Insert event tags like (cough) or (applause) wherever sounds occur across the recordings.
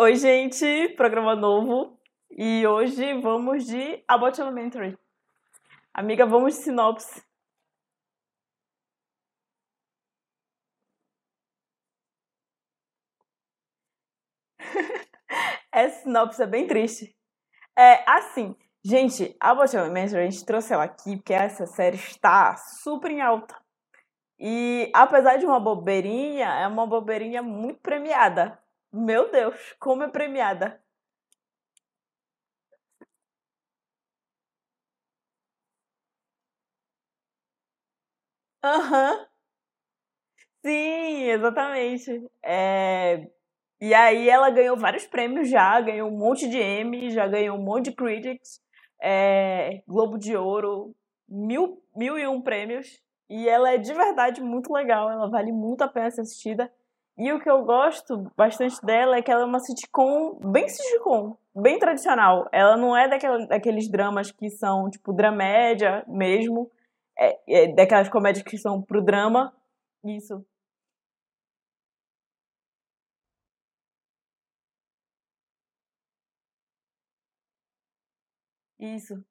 Oi, gente, programa novo. E hoje vamos de About Elementary. Amiga, vamos de sinopse. (laughs) Essa sinopse é bem triste. É assim, gente, a About Elementary, a gente trouxe ela aqui porque essa série está super em alta. E apesar de uma bobeirinha, é uma bobeirinha muito premiada. Meu Deus, como é premiada. Aham, sim, exatamente. É, E aí ela ganhou vários prêmios já, ganhou um monte de Emmy, já ganhou um monte de Critics, é, Globo de Ouro, mil, mil e um prêmios. E ela é de verdade muito legal, ela vale muito a pena ser assistida. E o que eu gosto bastante dela é que ela é uma sitcom bem sitcom, bem tradicional. Ela não é daquela, daqueles dramas que são, tipo, dramédia mesmo. É, é daquelas comédias que são pro drama. Isso, isso,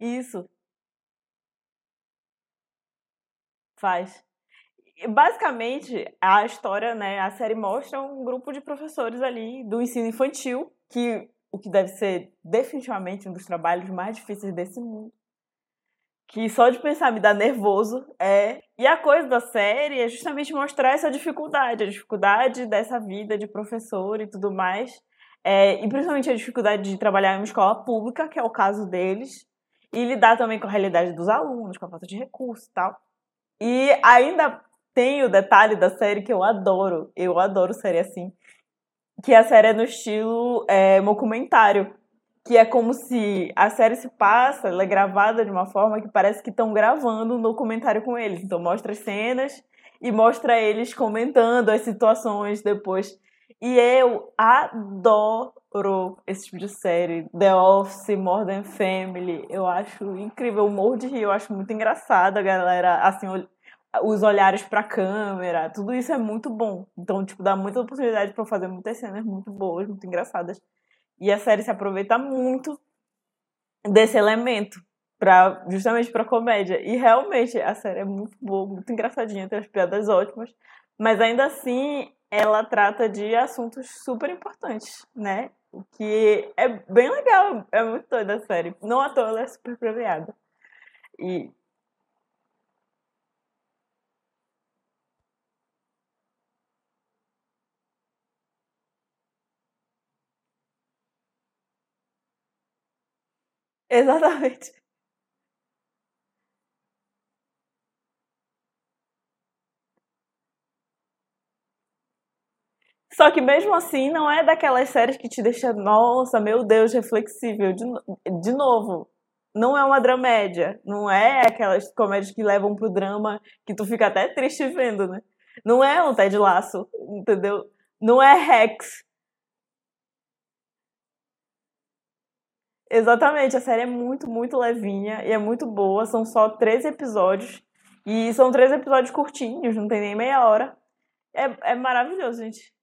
isso, faz. Basicamente, a história, né, a série mostra um grupo de professores ali do ensino infantil, que o que deve ser definitivamente um dos trabalhos mais difíceis desse mundo que só de pensar me dá nervoso. É. E a coisa da série é justamente mostrar essa dificuldade, a dificuldade dessa vida de professor e tudo mais. É, e principalmente a dificuldade de trabalhar em uma escola pública, que é o caso deles, e lidar também com a realidade dos alunos, com a falta de recursos e tal. E ainda tem o detalhe da série que eu adoro, eu adoro série assim, que a série é no estilo é, documentário que é como se a série se passa, ela é gravada de uma forma que parece que estão gravando um documentário com eles. Então mostra as cenas e mostra eles comentando as situações depois. E eu adoro esse tipo de série. The Office, Modern Family. Eu acho incrível. O morro de rir, eu acho muito engraçado. A galera, assim, os olhares pra câmera. Tudo isso é muito bom. Então, tipo, dá muita oportunidade para fazer muitas cenas muito boas, muito engraçadas. E a série se aproveita muito desse elemento para justamente para comédia. E realmente a série é muito boa, muito engraçadinha, tem as piadas ótimas, mas ainda assim ela trata de assuntos super importantes, né? O que é bem legal, é muito doida a série. Não à toa ela é super premiada. E exatamente. Só que mesmo assim não é daquelas séries que te deixa, nossa, meu Deus, reflexível. De, de novo, não é uma dramédia. Não é aquelas comédias que levam pro drama que tu fica até triste vendo, né? Não é um Ted Lasso, entendeu? Não é Rex. Exatamente, a série é muito, muito levinha e é muito boa. São só 13 episódios. E são três episódios curtinhos, não tem nem meia hora. É, é maravilhoso, gente.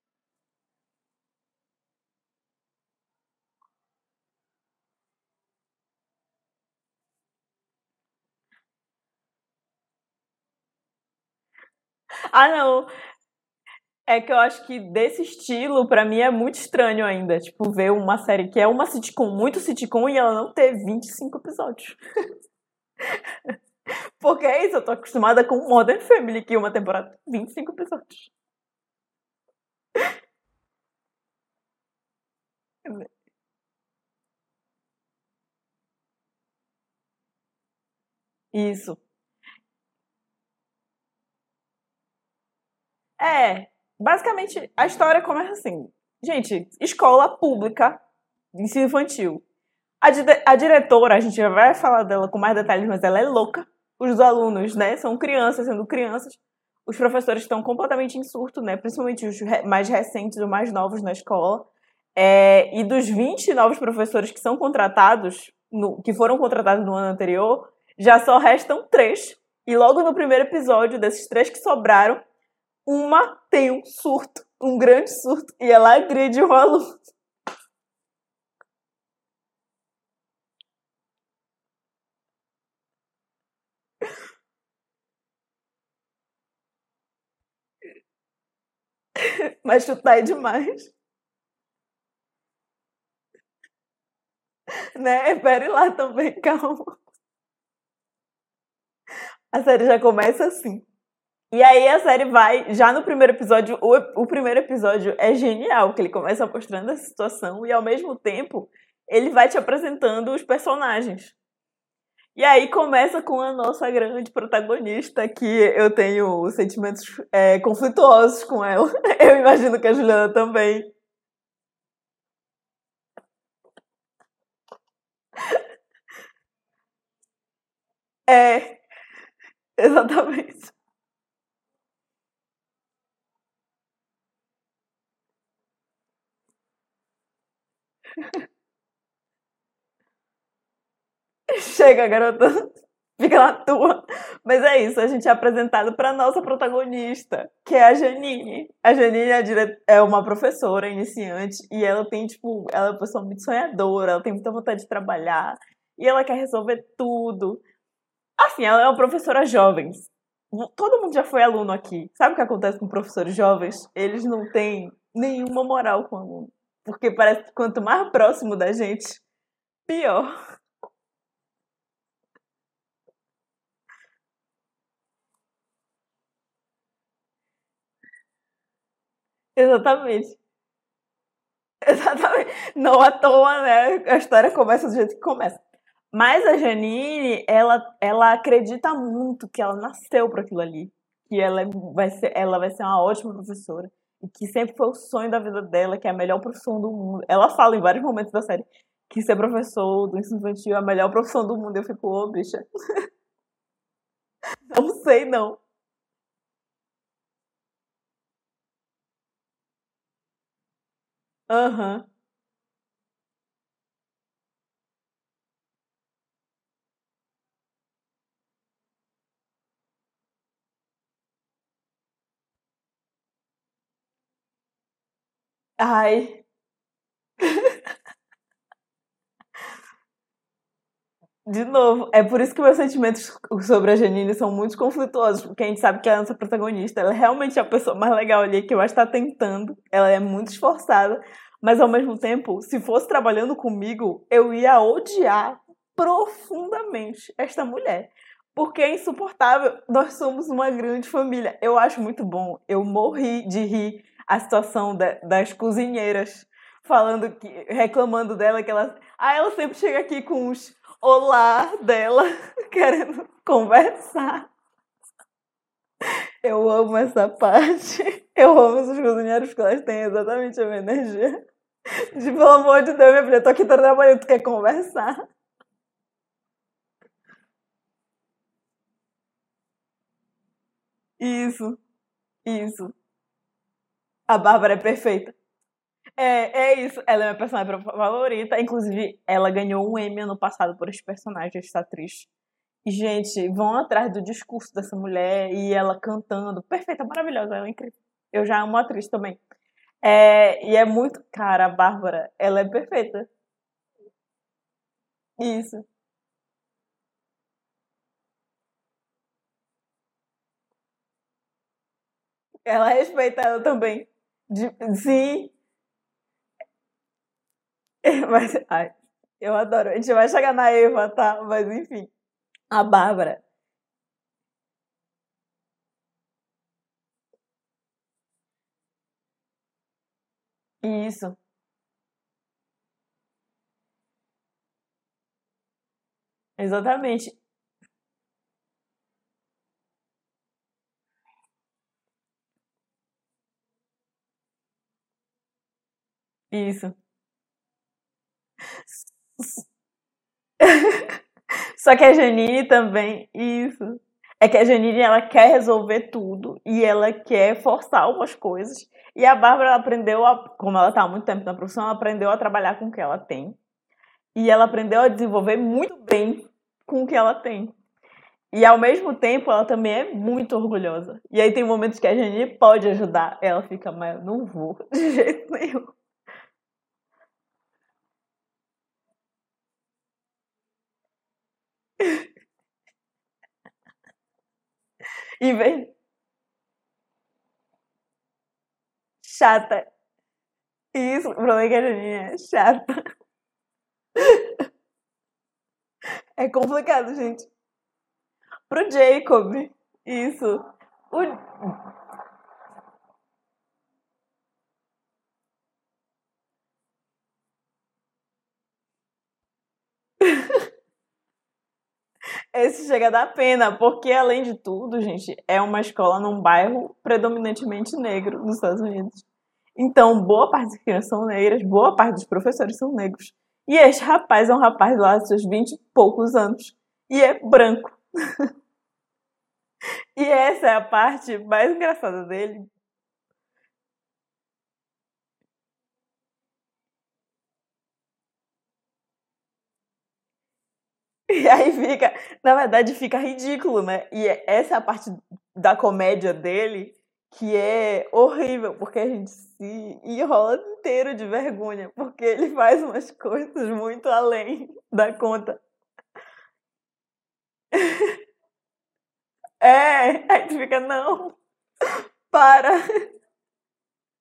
Ah, não. É que eu acho que desse estilo, pra mim, é muito estranho ainda. Tipo, ver uma série que é uma sitcom, muito sitcom, e ela não ter 25 episódios. (laughs) Porque é isso, eu tô acostumada com Modern Family, que uma temporada tem 25 episódios. Isso. É, basicamente, a história começa assim. Gente, escola pública, ensino infantil. A, di- a diretora, a gente já vai falar dela com mais detalhes, mas ela é louca. Os alunos, né, são crianças, sendo crianças. Os professores estão completamente em surto, né, principalmente os re- mais recentes, os mais novos na escola. É, e dos 20 novos professores que são contratados, no- que foram contratados no ano anterior, já só restam três E logo no primeiro episódio, desses três que sobraram, uma tem um surto, um grande surto, e ela agride um aluno. (laughs) Mas chutar é demais. Né? Pere lá também, calma. A série já começa assim. E aí a série vai, já no primeiro episódio, o, o primeiro episódio é genial, que ele começa mostrando a situação e ao mesmo tempo ele vai te apresentando os personagens. E aí começa com a nossa grande protagonista, que eu tenho sentimentos é, conflituosos com ela. (laughs) Eu imagino que a Juliana também. É, (laughs) exatamente. (laughs) Chega, garota. Fica na tua. Mas é isso, a gente é apresentado para nossa protagonista, que é a Janine. A Janine é, dire... é uma professora iniciante e ela tem, tipo, ela é uma pessoa muito sonhadora, ela tem muita vontade de trabalhar e ela quer resolver tudo. Assim, ela é uma professora jovem. Todo mundo já foi aluno aqui. Sabe o que acontece com professores jovens? Eles não têm nenhuma moral com o aluno. Porque parece que quanto mais próximo da gente, pior. Exatamente. Exatamente. Não à toa, né? A história começa do jeito que começa. Mas a Janine, ela, ela acredita muito que ela nasceu para aquilo ali. Que ela vai, ser, ela vai ser uma ótima professora. E que sempre foi o sonho da vida dela, que é a melhor profissão do mundo. Ela fala em vários momentos da série que ser professor do ensino infantil é a melhor profissão do mundo. Eu fico, ô, oh, bicha. (laughs) Não sei, não. Aham. Ai. De novo, é por isso que meus sentimentos sobre a Janine são muito conflituosos, porque a gente sabe que ela é a nossa protagonista, ela é realmente a pessoa mais legal ali que eu acho que tá tentando, ela é muito esforçada, mas ao mesmo tempo, se fosse trabalhando comigo, eu ia odiar profundamente esta mulher, porque é insuportável. Nós somos uma grande família. Eu acho muito bom. Eu morri de rir a situação das cozinheiras falando que reclamando dela que ela ah ela sempre chega aqui com os olá dela (laughs) querendo conversar. Eu amo essa parte. Eu amo esses cozinheiros que elas têm exatamente a minha energia. De pelo amor de Deus minha filha tô aqui trabalhando tu quer conversar? Isso. Isso a Bárbara é perfeita. É, é isso. Ela é minha personagem favorita. Inclusive, ela ganhou um Emmy ano passado por esse personagem, essa atriz. E, gente, vão atrás do discurso dessa mulher e ela cantando. Perfeita, maravilhosa, ela é incrível. Eu já amo a atriz também. É, e é muito. Cara, a Bárbara, ela é perfeita. Isso. Ela respeita ela também. De, sim. (laughs) Mas, ai, eu adoro. A gente vai chegar na Eva, tá? Mas enfim. A Bárbara. Isso. Exatamente. Isso. (laughs) Só que a Janine também, isso. É que a Janine ela quer resolver tudo e ela quer forçar algumas coisas. E a Bárbara aprendeu, a, como ela está há muito tempo na profissão, ela aprendeu a trabalhar com o que ela tem. E ela aprendeu a desenvolver muito bem com o que ela tem. E ao mesmo tempo, ela também é muito orgulhosa. E aí tem momentos que a Janine pode ajudar. Ela fica, mas eu não vou, (laughs) de jeito nenhum. (laughs) e vem. Chata. Isso, o problema que a Janine é chata. (laughs) É complicado, gente. Pro Jacob. Isso. O... Esse chega a dar pena, porque além de tudo, gente, é uma escola num bairro predominantemente negro nos Estados Unidos. Então, boa parte das crianças são negras, boa parte dos professores são negros. E este rapaz é um rapaz lá de seus 20 e poucos anos. E é branco. (laughs) e essa é a parte mais engraçada dele. (laughs) E aí fica, na verdade, fica ridículo, né? E essa é a parte da comédia dele que é horrível, porque a gente se enrola inteiro de vergonha, porque ele faz umas coisas muito além da conta. (laughs) É, aí tu fica, não, para.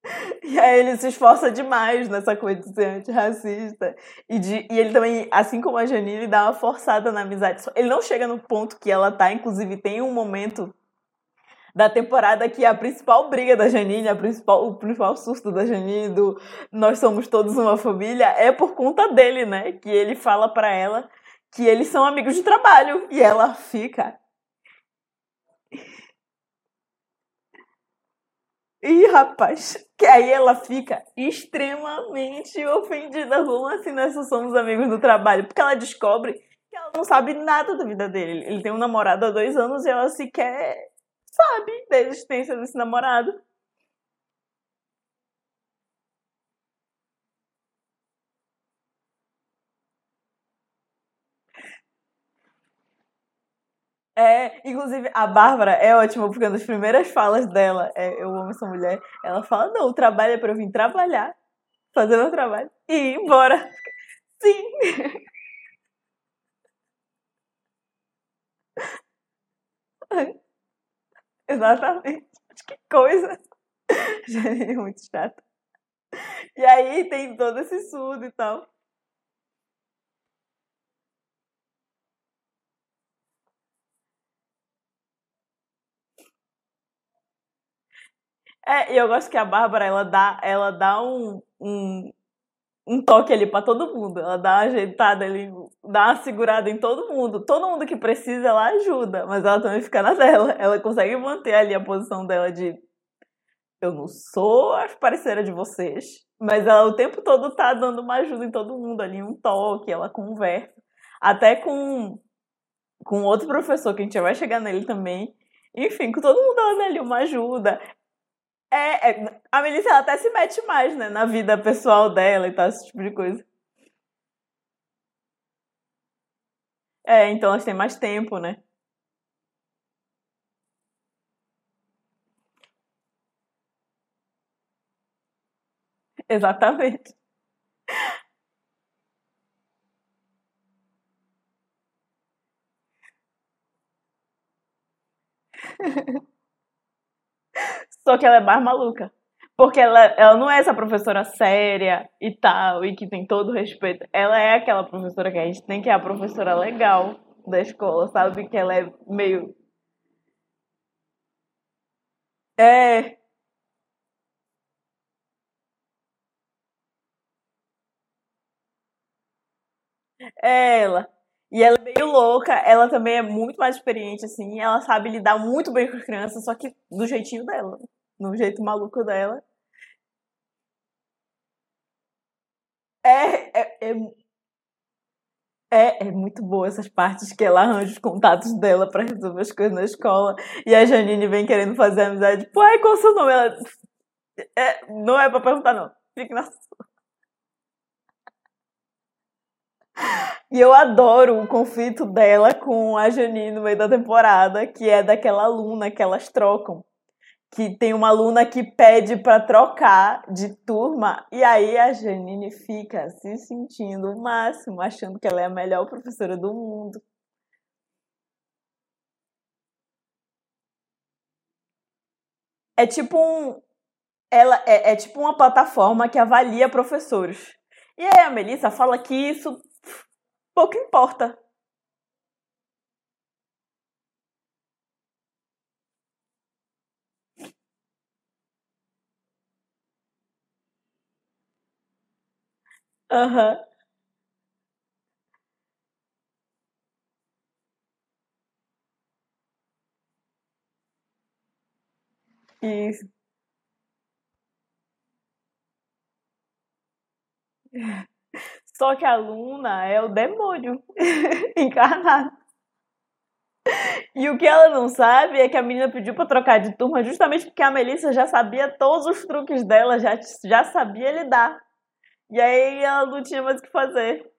(laughs) E aí ele se esforça demais nessa coisa de ser antirracista. E, de, e ele também, assim como a Janine, dá uma forçada na amizade. Ele não chega no ponto que ela tá, inclusive tem um momento da temporada que a principal briga da Janine, a principal, o principal susto da Janine do nós somos todos uma família é por conta dele, né? Que ele fala para ela que eles são amigos de trabalho e ela fica Ih, rapaz, que aí ela fica extremamente ofendida. Como assim nós somos amigos do trabalho? Porque ela descobre que ela não sabe nada da vida dele. Ele tem um namorado há dois anos e ela sequer sabe da existência desse namorado. É, inclusive, a Bárbara é ótima, porque nas primeiras falas dela, é, eu amo essa mulher, ela fala, não, o trabalho é pra eu vir trabalhar, fazer meu trabalho e ir embora. (laughs) Sim! (laughs) Exatamente. Que coisa! (laughs) é muito chata. E aí tem todo esse surdo e tal. É, e eu gosto que a Bárbara, ela dá, ela dá um, um, um toque ali para todo mundo. Ela dá uma ajeitada ali, dá uma segurada em todo mundo. Todo mundo que precisa, ela ajuda, mas ela também fica na dela. (laughs) Ela consegue manter ali a posição dela de eu não sou a parceira de vocês, mas ela o tempo todo tá dando uma ajuda em todo mundo ali, um toque, ela conversa. Até com, com outro professor, que a gente vai chegar nele também. Enfim, com todo mundo dando ali uma ajuda. É, é, a Melissa ela até se mete mais, né, na vida pessoal dela e tal, esse tipo de coisa. É, então elas têm mais tempo, né? Exatamente. (laughs) Só que ela é mais maluca. Porque ela, ela não é essa professora séria e tal, e que tem todo o respeito. Ela é aquela professora que a gente tem, que é a professora legal da escola, sabe? Que ela é meio. É. É ela. E ela é meio louca, ela também é muito mais experiente, assim, ela sabe lidar muito bem com as crianças, só que do jeitinho dela, no jeito maluco dela. É, é, é, é, é muito boa essas partes que ela arranja os contatos dela pra resolver as coisas na escola. E a Janine vem querendo fazer amizade, tipo, ai, qual seu nome? Ela, é, não é pra perguntar, não. Fique na E eu adoro o conflito dela com a Janine no meio da temporada, que é daquela aluna que elas trocam. Que tem uma aluna que pede para trocar de turma, e aí a Janine fica se sentindo o máximo, achando que ela é a melhor professora do mundo. É tipo um. Ela é, é tipo uma plataforma que avalia professores. E aí a Melissa fala que isso pouco importa. Aham. Isso. (laughs) Só que a Luna é o demônio (laughs) encarnado. E o que ela não sabe é que a menina pediu pra trocar de turma justamente porque a Melissa já sabia todos os truques dela, já, já sabia lidar. E aí ela não tinha mais o que fazer.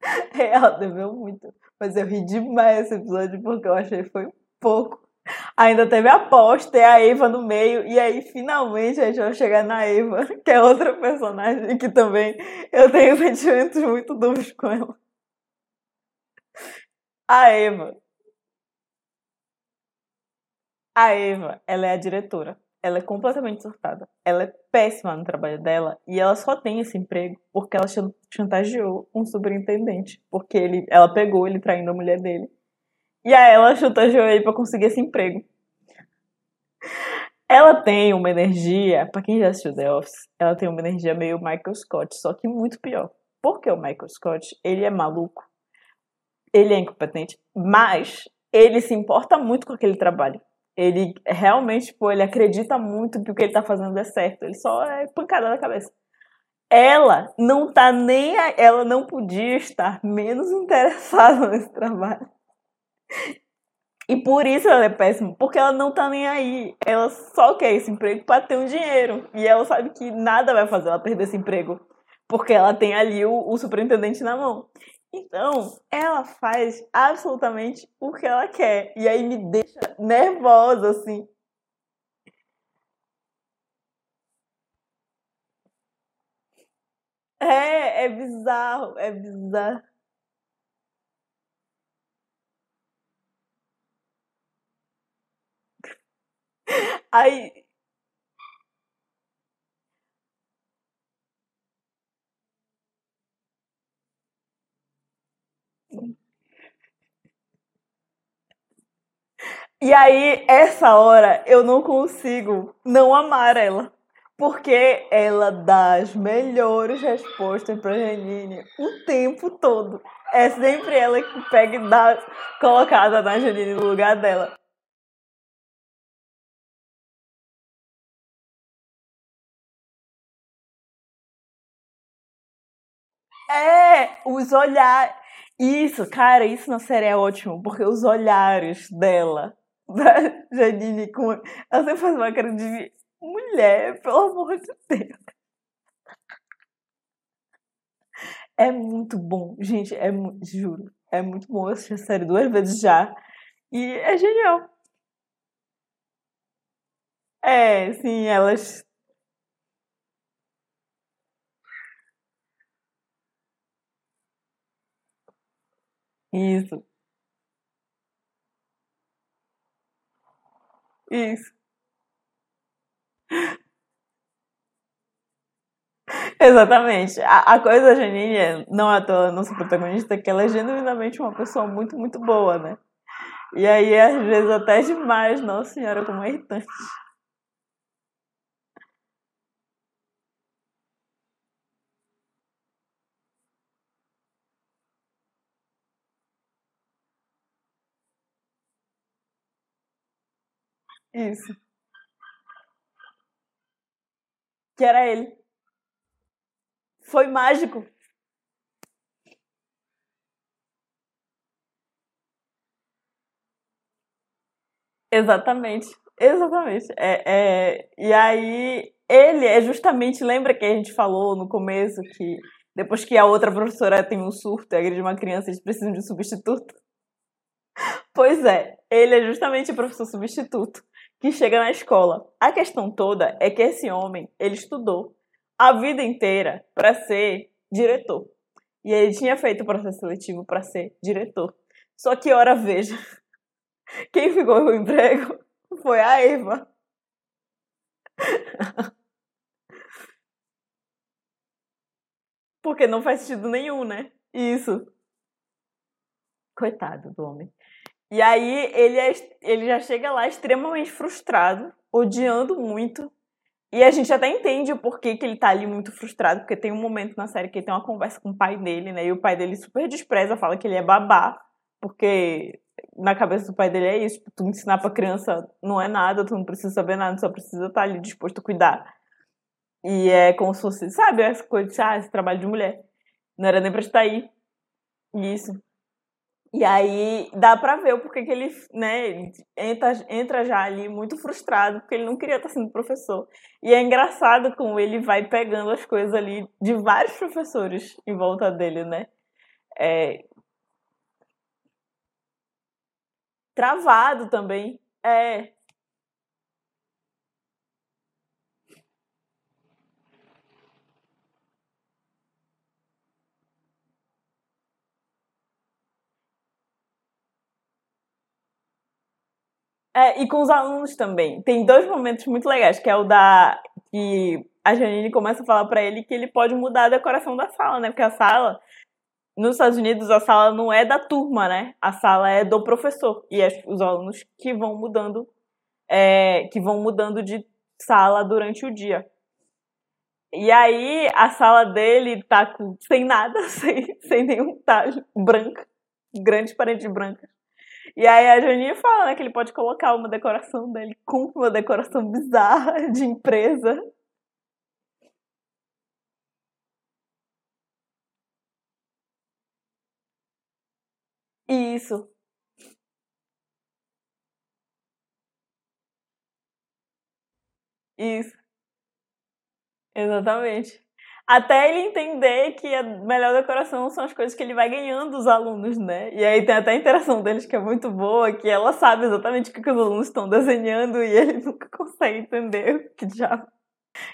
(laughs) Ela deveu muito. Mas eu ri demais esse episódio porque eu achei que foi pouco. Ainda teve a aposta e a Eva no meio. E aí, finalmente, a gente vai chegar na Eva, que é outra personagem que também eu tenho (laughs) sentimentos muito duros com ela. A Eva. A Eva, ela é a diretora. Ela é completamente surtada. Ela é péssima no trabalho dela e ela só tem esse emprego porque ela chantageou um superintendente. Porque ele, ela pegou ele traindo a mulher dele. E aí ela chantageou ele para conseguir esse emprego. Ela tem uma energia, para quem já assistiu The Office, ela tem uma energia meio Michael Scott, só que muito pior. Porque o Michael Scott, ele é maluco, ele é incompetente, mas ele se importa muito com aquele trabalho. Ele realmente, tipo, ele acredita muito que o que ele tá fazendo é certo. Ele só é pancada na cabeça. Ela não tá nem. A... Ela não podia estar menos (laughs) interessada nesse trabalho. E por isso ela é péssima, porque ela não tá nem aí. Ela só quer esse emprego para ter um dinheiro. E ela sabe que nada vai fazer ela perder esse emprego, porque ela tem ali o, o superintendente na mão. Então, ela faz absolutamente o que ela quer. E aí me deixa nervosa, assim. É, é bizarro, é bizarro. (laughs) Aí, E aí, essa hora, eu não consigo não amar ela. Porque ela dá as melhores respostas pra Janine o tempo todo. É sempre ela que pega e dá colocada na Janine no lugar dela. É, os olhares. Isso, cara, isso na série é ótimo, porque os olhares dela (laughs) da Janine com. Ela sempre faz uma cara de mulher, pelo amor de Deus. É muito bom, gente, é juro, é muito bom. Eu assisti a série duas vezes já e é genial. É, sim, elas. Isso, isso. Exatamente. A, a coisa da Janine é, não é à toa nossa protagonista, que ela é genuinamente uma pessoa muito, muito boa, né? E aí, às vezes, até demais, Nossa Senhora, como é irritante. Isso. Que era ele. Foi mágico. Exatamente, exatamente. É, é, e aí, ele é justamente, lembra que a gente falou no começo que depois que a outra professora tem um surto e agride uma criança, eles precisam de um substituto? (laughs) Pois é, ele é justamente o professor substituto que chega na escola. A questão toda é que esse homem, ele estudou a vida inteira para ser diretor. E ele tinha feito o processo seletivo para ser diretor. Só que, ora, veja, (laughs) quem ficou com o emprego foi a Eva. (laughs) Porque não faz sentido nenhum, né? Isso. Coitado do homem. E aí ele, é, ele já chega lá extremamente frustrado, odiando muito. E a gente até entende o porquê que ele tá ali muito frustrado, porque tem um momento na série que ele tem uma conversa com o pai dele, né? E o pai dele super despreza, fala que ele é babá, porque na cabeça do pai dele é isso, tipo, tu ensinar pra criança não é nada, tu não precisa saber nada, só precisa estar tá ali disposto a cuidar. E é como se fosse, sabe, essa coisa de, ah, esse trabalho de mulher. Não era nem pra estar aí. Isso. E aí dá pra ver o porquê que ele, né, entra, entra já ali muito frustrado, porque ele não queria estar sendo professor. E é engraçado como ele vai pegando as coisas ali de vários professores em volta dele, né? É... Travado também. É, É, e com os alunos também. Tem dois momentos muito legais, que é o da que a Janine começa a falar para ele que ele pode mudar a decoração da sala, né? Porque a sala nos Estados Unidos a sala não é da turma, né? A sala é do professor e é os alunos que vão mudando é, que vão mudando de sala durante o dia. E aí a sala dele tá com, sem nada, (laughs) sem, sem nenhum talho, branca, grandes paredes brancas. E aí a Janine fala, né, que ele pode colocar uma decoração dele com uma decoração bizarra (laughs) de empresa. Isso. Isso. Exatamente. Até ele entender que a melhor decoração são as coisas que ele vai ganhando dos alunos, né? E aí tem até a interação deles que é muito boa, que ela sabe exatamente o que, os alunos estão desenhando e ele (laughs) nunca consegue entender o que já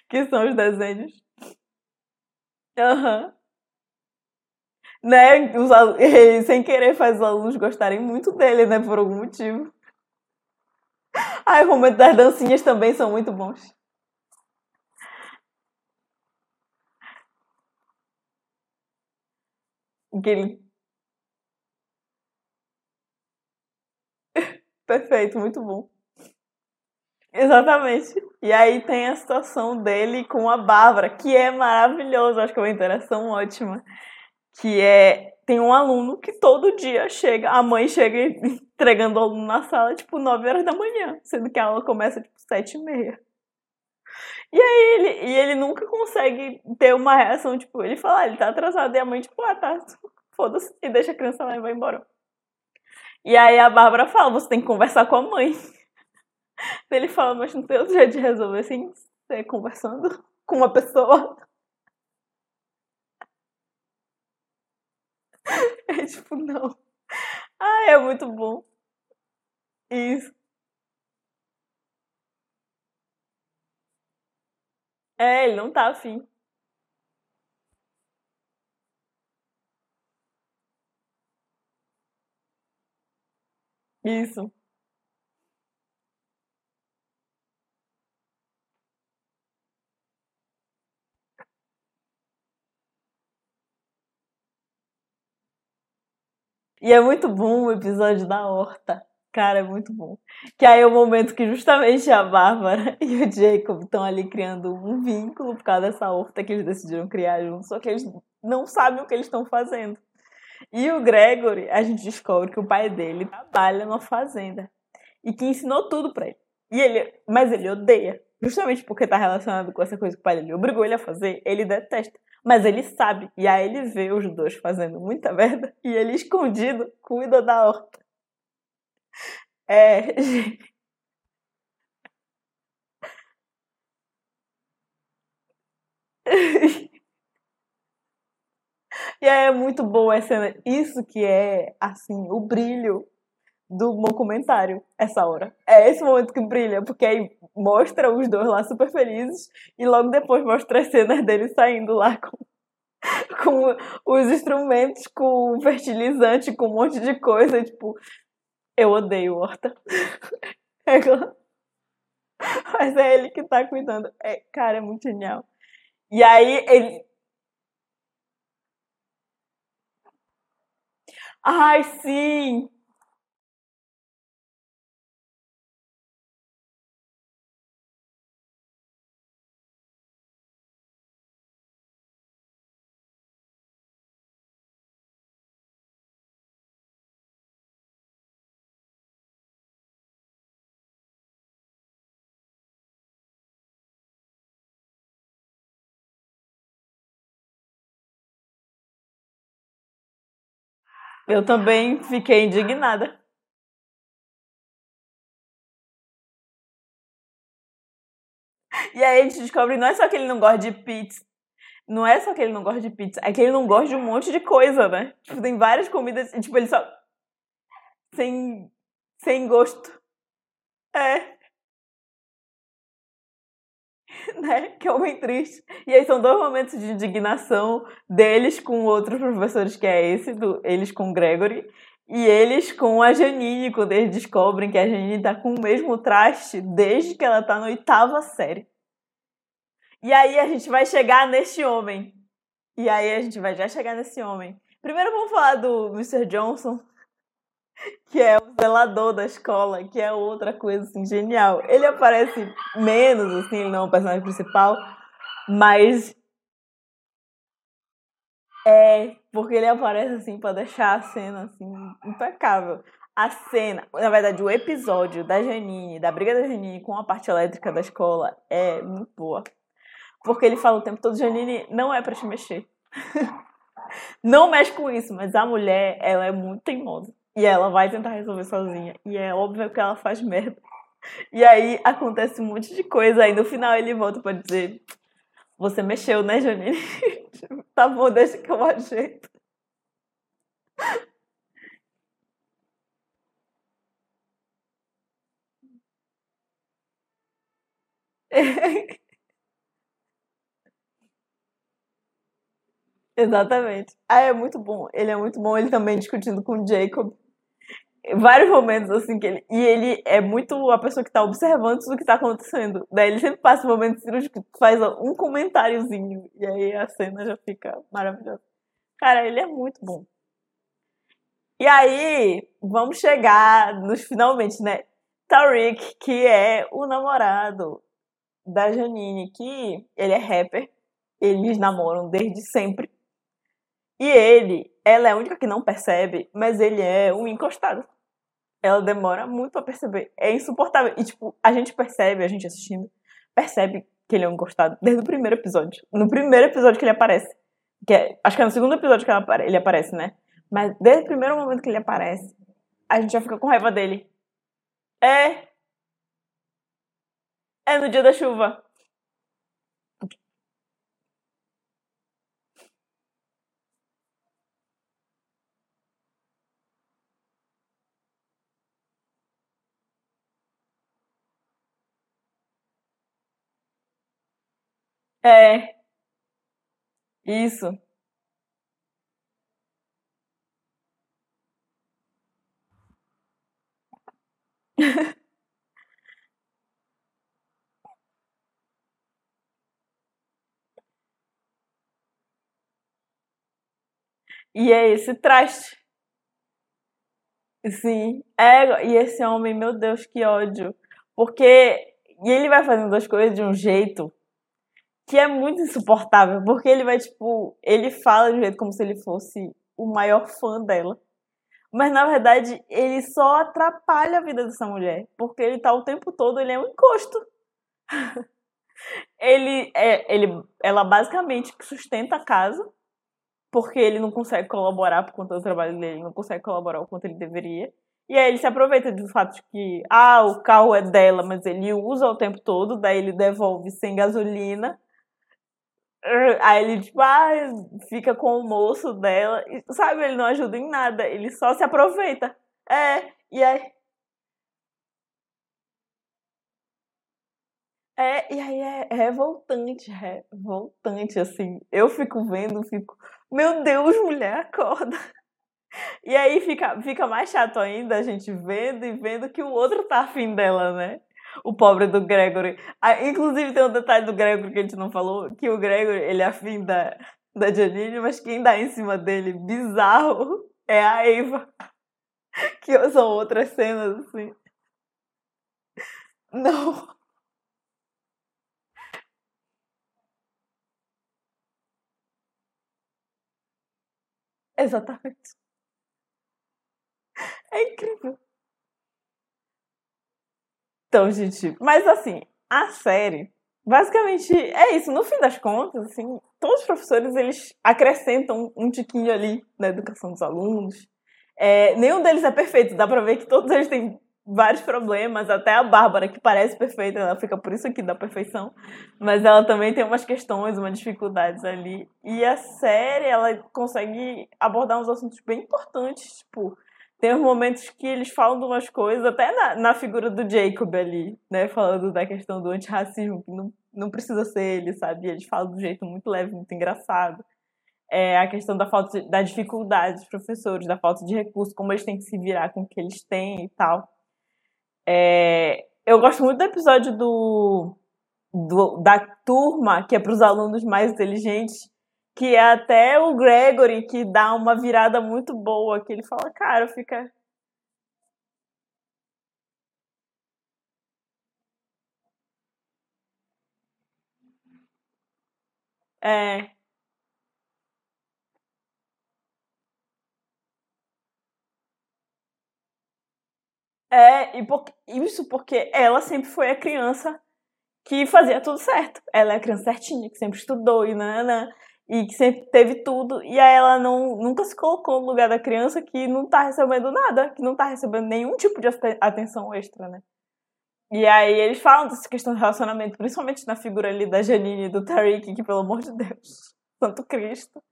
que são os desenhos. Aham. Uhum. Né? Os, ele, (laughs) sem querer faz os alunos gostarem muito dele, né? Por algum motivo. Ai, o momento das dancinhas também são muito bons. Que (laughs) Perfeito, muito bom. Exatamente. E aí tem a situação dele com a Bárbara, que é maravilhoso, acho que é uma interação ótima. Que é. Tem um aluno que todo dia chega, a mãe chega (laughs) entregando o aluno na sala, tipo, 9 horas da manhã, sendo que a aula começa, tipo, 7 e meia. E aí ele, e ele nunca consegue ter uma reação, tipo, ele fala, ah, ele tá atrasado, e a mãe, tipo, ah, tá, foda-se, e deixa a criança lá e vai embora. E aí a Bárbara fala, você tem que conversar com a mãe. (laughs) Ele fala, mas não tem outro jeito de resolver assim, você conversando com uma pessoa. (laughs) É tipo, não. Ah, é muito bom. Isso. É, ele não tá afim. Isso. E é muito bom o episódio da horta. Cara, é muito bom. Que aí é o momento que justamente a Bárbara (laughs) e o Jacob estão ali criando um vínculo por causa dessa horta que eles decidiram criar juntos, só que eles não sabem o que eles estão fazendo. E o Gregory, a gente descobre que o pai dele trabalha numa fazenda e que ensinou tudo para ele. E ele, mas ele odeia, justamente porque tá relacionado com essa coisa que o pai dele obrigou ele a fazer, ele detesta. Mas ele sabe, e aí ele vê os dois fazendo muita merda e ele escondido cuida da horta. É. E é muito boa essa cena. Isso que é, assim, o brilho do documentário, essa hora. É esse momento que brilha, porque aí mostra os dois lá super felizes e logo depois mostra as cenas deles saindo lá com, com os instrumentos, com fertilizante, com um monte de coisa, tipo, eu odeio horta. (laughs) É mas é ele que tá cuidando. É, cara, é muito genial. E aí ele. Ai, sim! Eu também fiquei indignada. E aí a gente descobre não é só que ele não gosta de pizza. Não é só que ele não gosta de pizza, é que ele não gosta de um monte de coisa, né? Tipo, tem várias comidas e, tipo, ele só. Sem. Sem gosto. É. (laughs) né? Que é homem triste. E aí são dois momentos de indignação deles com outros professores, que é esse, do, eles com Gregory, e eles com a Janine, quando eles descobrem que a Janine tá com o mesmo traste desde que ela tá na oitava série. E aí a gente vai chegar neste homem. E aí a gente vai já chegar nesse homem. Primeiro vamos falar do Mr. Johnson, (laughs) que é o zelador da escola, que é outra coisa assim genial. Ele aparece menos assim, ele não é o personagem principal, mas é porque ele aparece assim para deixar a cena assim impecável. A cena, na verdade, o episódio da Janine, da briga da Janine com a parte elétrica da escola é muito boa. Porque ele fala o tempo todo, Janine, não é para te mexer. (laughs) não mexe com isso, mas a mulher, ela é muito teimosa. E ela vai tentar resolver sozinha. E é óbvio que ela faz merda. E aí acontece um monte de coisa. Aí no final ele volta pra dizer: Você mexeu, né, Janine? (laughs) tá bom, deixa que eu ajeito. (laughs) Exatamente. Ah, é muito bom. Ele é muito bom. Ele também discutindo com o Jacob vários momentos assim que ele e ele é muito a pessoa que tá observando tudo que tá acontecendo. Daí ele sempre passa um momento cirúrgico faz um comentáriozinho e aí a cena já fica maravilhosa. Cara, ele é muito bom. E aí, vamos chegar nos finalmente, né? Tariq, que é o namorado da Janine, que ele é rapper, eles namoram desde sempre. E ele, ela é a única que não percebe, mas ele é um encostado ela demora muito a perceber. É insuportável. E, tipo, a gente percebe, a gente assistindo, percebe que ele é um encostado desde o primeiro episódio. No primeiro episódio que ele aparece. Que é, acho que é no segundo episódio que ele aparece, né? Mas desde o primeiro momento que ele aparece, a gente já fica com raiva dele. É. É no dia da chuva. É, isso. E é esse traste. Sim. É, e esse homem, meu Deus, que ódio. Porque. E ele vai fazendo as coisas de um jeito que é muito insuportável, porque ele vai, tipo, ele fala de jeito como se ele fosse o maior fã dela. Mas na verdade, ele só atrapalha a vida dessa mulher, porque ele tá o tempo todo, ele é um encosto. (laughs) ele é, ele ela basicamente sustenta a casa, porque ele não consegue colaborar por conta do trabalho dele, não consegue colaborar o quanto ele deveria. E aí ele se aproveita do fato de que, ah, o carro é dela, mas ele usa o tempo todo, daí ele devolve sem gasolina (laughs) Aí ele, tipo, ah, fica com o moço dela. E, sabe, ele não ajuda em nada, ele só se aproveita. É, e aí. É, e aí é revoltante, revoltante, assim. Eu fico vendo, fico, meu Deus, mulher, acorda. (laughs) E aí fica, fica mais chato ainda a gente vendo e vendo que o outro tá afim dela, né? O pobre do Gregory. Ah, inclusive tem um detalhe do Gregory que a gente não falou, que o Gregory, ele é afim da, da Janine, mas quem dá em cima dele, bizarro, é a Eva. (laughs) Que são outras cenas, assim. Não. Exatamente. É incrível. Então, gente, mas assim, a série, basicamente é isso. No fim das contas, assim, todos os professores eles acrescentam um tiquinho ali na educação dos alunos. É, nenhum deles é perfeito, dá pra ver que todos eles têm vários problemas, até a Bárbara, que parece perfeita, ela fica por isso aqui da perfeição, mas ela também tem umas questões, umas dificuldades ali. E a série, ela consegue abordar uns assuntos bem importantes, tipo, tem uns momentos que eles falam de umas coisas, até na, na figura do Jacob ali, né? Falando da questão do antirracismo, que não, não precisa ser ele, sabe? Eles falam de um jeito muito leve, muito engraçado. É, a questão da falta da dificuldade dos professores, da falta de recursos, como eles têm que se virar com o que eles têm e tal. É, eu gosto muito do episódio do, do da turma, que é para os alunos mais inteligentes, que é até o Gregory que dá uma virada muito boa, que ele fala, cara, fica. É. É, e por, isso porque ela sempre foi a criança que fazia tudo certo. Ela é a criança certinha, que sempre estudou e nananã e que sempre teve tudo, e aí ela não, nunca se colocou no lugar da criança que não tá recebendo nada, que não tá recebendo nenhum tipo de atenção extra, né? E aí eles falam dessa questão do relacionamento, principalmente na figura ali da Janine e do Tariq, que pelo amor de Deus, (laughs) Santo Cristo.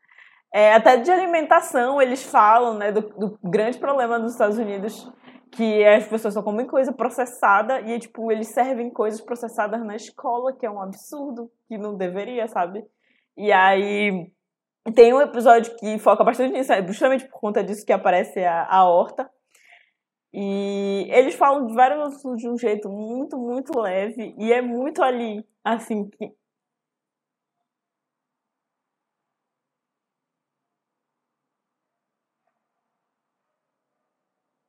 É, até de alimentação eles falam, né, do, do grande problema nos Estados Unidos, que as pessoas só comem coisa processada e, tipo, eles servem coisas processadas na escola, que é um absurdo, que não deveria, sabe? E aí tem um episódio que foca bastante nisso, é justamente por conta disso que aparece a, a horta. E eles falam de vários assuntos de um jeito muito, muito leve. E é muito ali, assim, que.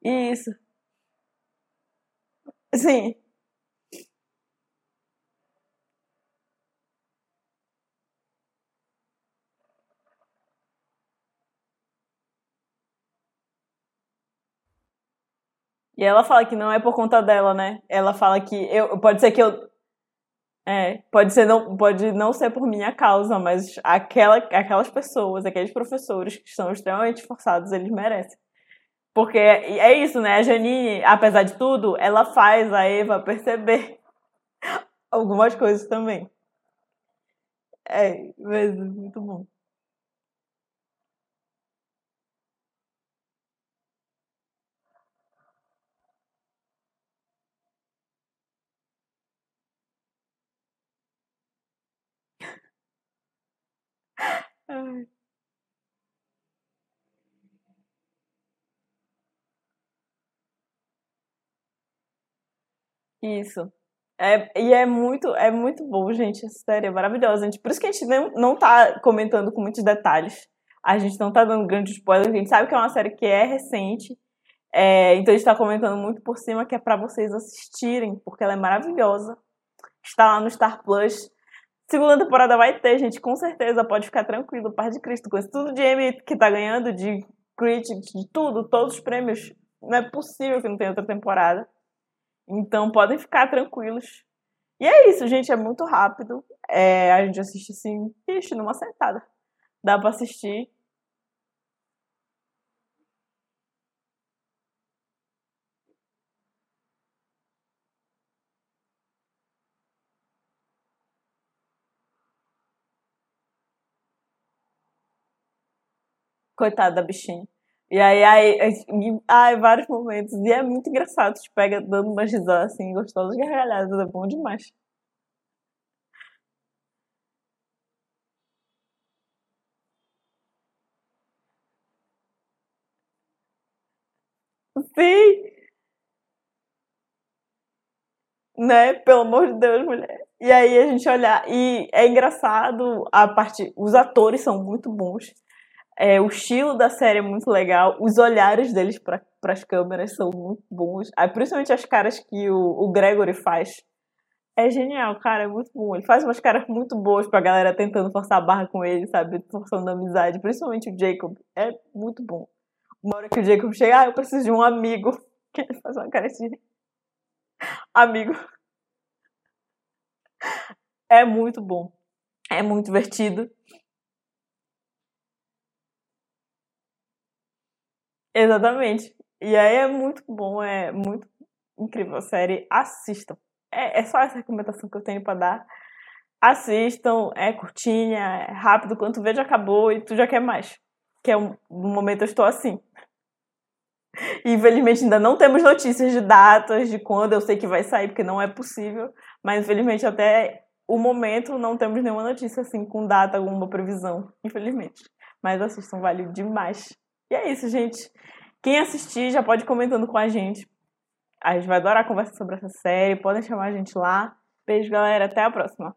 Isso. Sim. E ela fala que não é por conta dela, né? Ela fala que eu pode ser que eu é, pode ser não pode não ser por minha causa, mas aquela, aquelas pessoas, aqueles professores que estão extremamente esforçados, eles merecem. Porque é, é isso, né? A Janine, apesar de tudo, ela faz a Eva perceber (laughs) algumas coisas também. É, mas muito bom. Isso. É, e é muito, é muito bom, gente. Essa série é maravilhosa. Gente. Por isso que a gente não, não tá comentando com muitos detalhes. A gente não tá dando grandes spoilers. A gente sabe que é uma série que é recente. É, então a gente tá comentando muito por cima, que é para vocês assistirem, porque ela é maravilhosa. Está lá no Star Plus. Segunda temporada vai ter, gente, com certeza. Pode ficar tranquilo, Paz de Cristo. Com isso tudo de Emmy que tá ganhando, de Critics, de tudo, todos os prêmios. Não é possível que não tenha outra temporada. Então podem ficar tranquilos. E é isso, gente, é muito rápido. É, a gente assiste assim, ixi, numa sentada. Dá pra assistir. Coitada da bichinha. E aí, aí, aí, ai, vários momentos. E é muito engraçado. Te pega dando uma risada assim, gostosa, gargalhadas. É bom demais. Sim, né? Pelo amor de Deus, mulher. E aí a gente olhar. E é engraçado a parte. Os atores são muito bons. É, o estilo da série é muito legal. Os olhares deles para as câmeras são muito bons. Aí, principalmente as caras que o, o Gregory faz. É genial, cara, é muito bom. Ele faz umas caras muito boas pra galera tentando forçar a barra com ele, sabe? Forçando a amizade. Principalmente o Jacob. É muito bom. Uma hora que o Jacob chega, ah, eu preciso de um amigo. (laughs) Que ele faz uma cara de (laughs) amigo. É muito bom. É muito divertido. Exatamente. E aí é muito bom, é muito incrível a série. Assistam. É, é só essa recomendação que eu tenho para dar. Assistam, é curtinha, é rápido, quando tu vê já acabou e tu já quer mais. Que é um, no momento eu estou assim. (laughs) Infelizmente ainda não temos notícias de datas, de quando eu sei que vai sair, porque não é possível. Mas infelizmente até o momento não temos nenhuma notícia assim com data, alguma previsão, infelizmente. Mas assistam, vale demais. E é isso, gente. Quem assistir já pode ir comentando com a gente. A gente vai adorar conversar sobre essa série. Podem chamar a gente lá. Beijo, galera. Até a próxima.